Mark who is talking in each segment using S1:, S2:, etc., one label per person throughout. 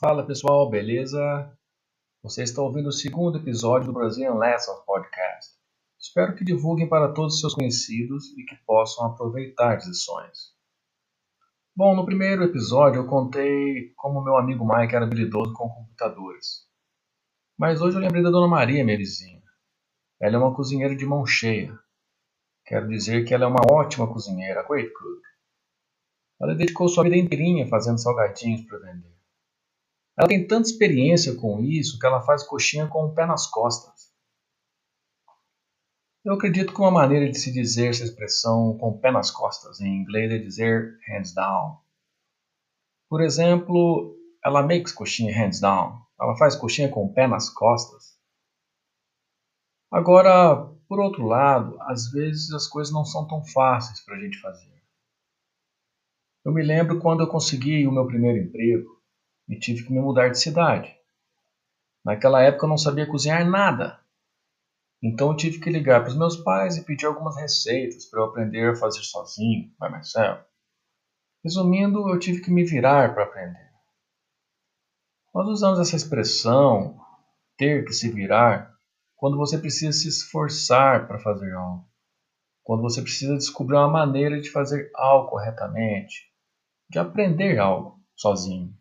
S1: Fala pessoal, beleza? Você está ouvindo o segundo episódio do Brazilian Lessons Podcast. Espero que divulguem para todos os seus conhecidos e que possam aproveitar as lições. Bom, no primeiro episódio eu contei como meu amigo Mike era habilidoso com computadores. Mas hoje eu lembrei da Dona Maria, minha vizinha. Ela é uma cozinheira de mão cheia. Quero dizer que ela é uma ótima cozinheira, great cook. Ela dedicou sua vida inteirinha fazendo salgadinhos para vender. Ela tem tanta experiência com isso que ela faz coxinha com o pé nas costas. Eu acredito que uma maneira de se dizer essa expressão com o pé nas costas em inglês é dizer hands down. Por exemplo, ela makes coxinha hands down. Ela faz coxinha com o pé nas costas. Agora, por outro lado, às vezes as coisas não são tão fáceis para a gente fazer. Eu me lembro quando eu consegui o meu primeiro emprego e tive que me mudar de cidade. Naquela época eu não sabia cozinhar nada. Então eu tive que ligar para os meus pais e pedir algumas receitas para eu aprender a fazer sozinho, by myself. Resumindo, eu tive que me virar para aprender. Nós usamos essa expressão, ter que se virar, quando você precisa se esforçar para fazer algo. Quando você precisa descobrir uma maneira de fazer algo corretamente, de aprender algo sozinho.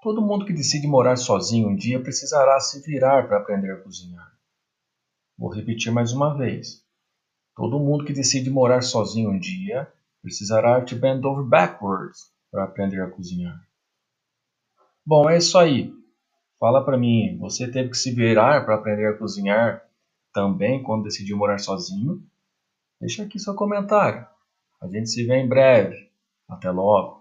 S1: Todo mundo que decide morar sozinho um dia precisará se virar para aprender a cozinhar. Vou repetir mais uma vez. Todo mundo que decide morar sozinho um dia precisará te bend over backwards para aprender a cozinhar. Bom, é isso aí. Fala para mim, você teve que se virar para aprender a cozinhar também quando decidiu morar sozinho? Deixa aqui seu comentário. A gente se vê em breve. Até logo.